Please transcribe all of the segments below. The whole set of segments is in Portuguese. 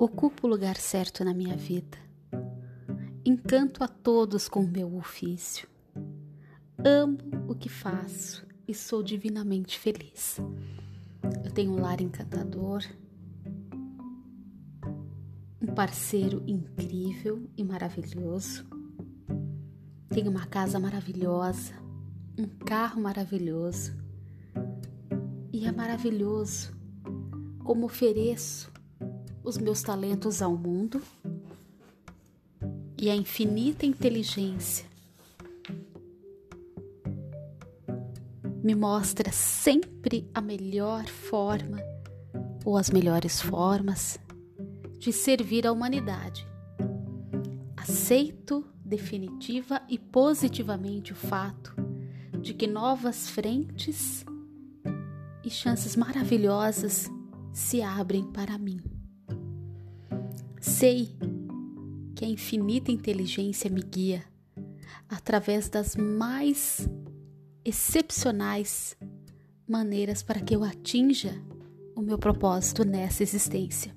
Ocupo o lugar certo na minha vida. Encanto a todos com o meu ofício. Amo o que faço e sou divinamente feliz. Eu tenho um lar encantador, um parceiro incrível e maravilhoso. Tenho uma casa maravilhosa, um carro maravilhoso. E é maravilhoso como ofereço os meus talentos ao mundo e a infinita inteligência me mostra sempre a melhor forma ou as melhores formas de servir a humanidade. Aceito definitiva e positivamente o fato de que novas frentes e chances maravilhosas se abrem para mim. Sei que a infinita inteligência me guia através das mais excepcionais maneiras para que eu atinja o meu propósito nessa existência.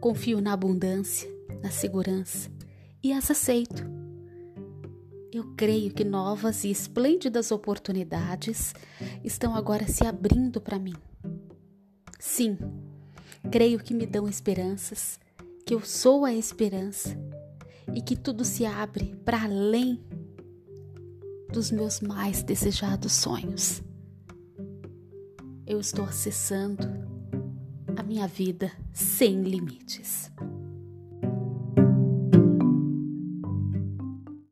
Confio na abundância, na segurança e as aceito. Eu creio que novas e esplêndidas oportunidades estão agora se abrindo para mim. Sim, Creio que me dão esperanças, que eu sou a esperança e que tudo se abre para além dos meus mais desejados sonhos. Eu estou acessando a minha vida sem limites.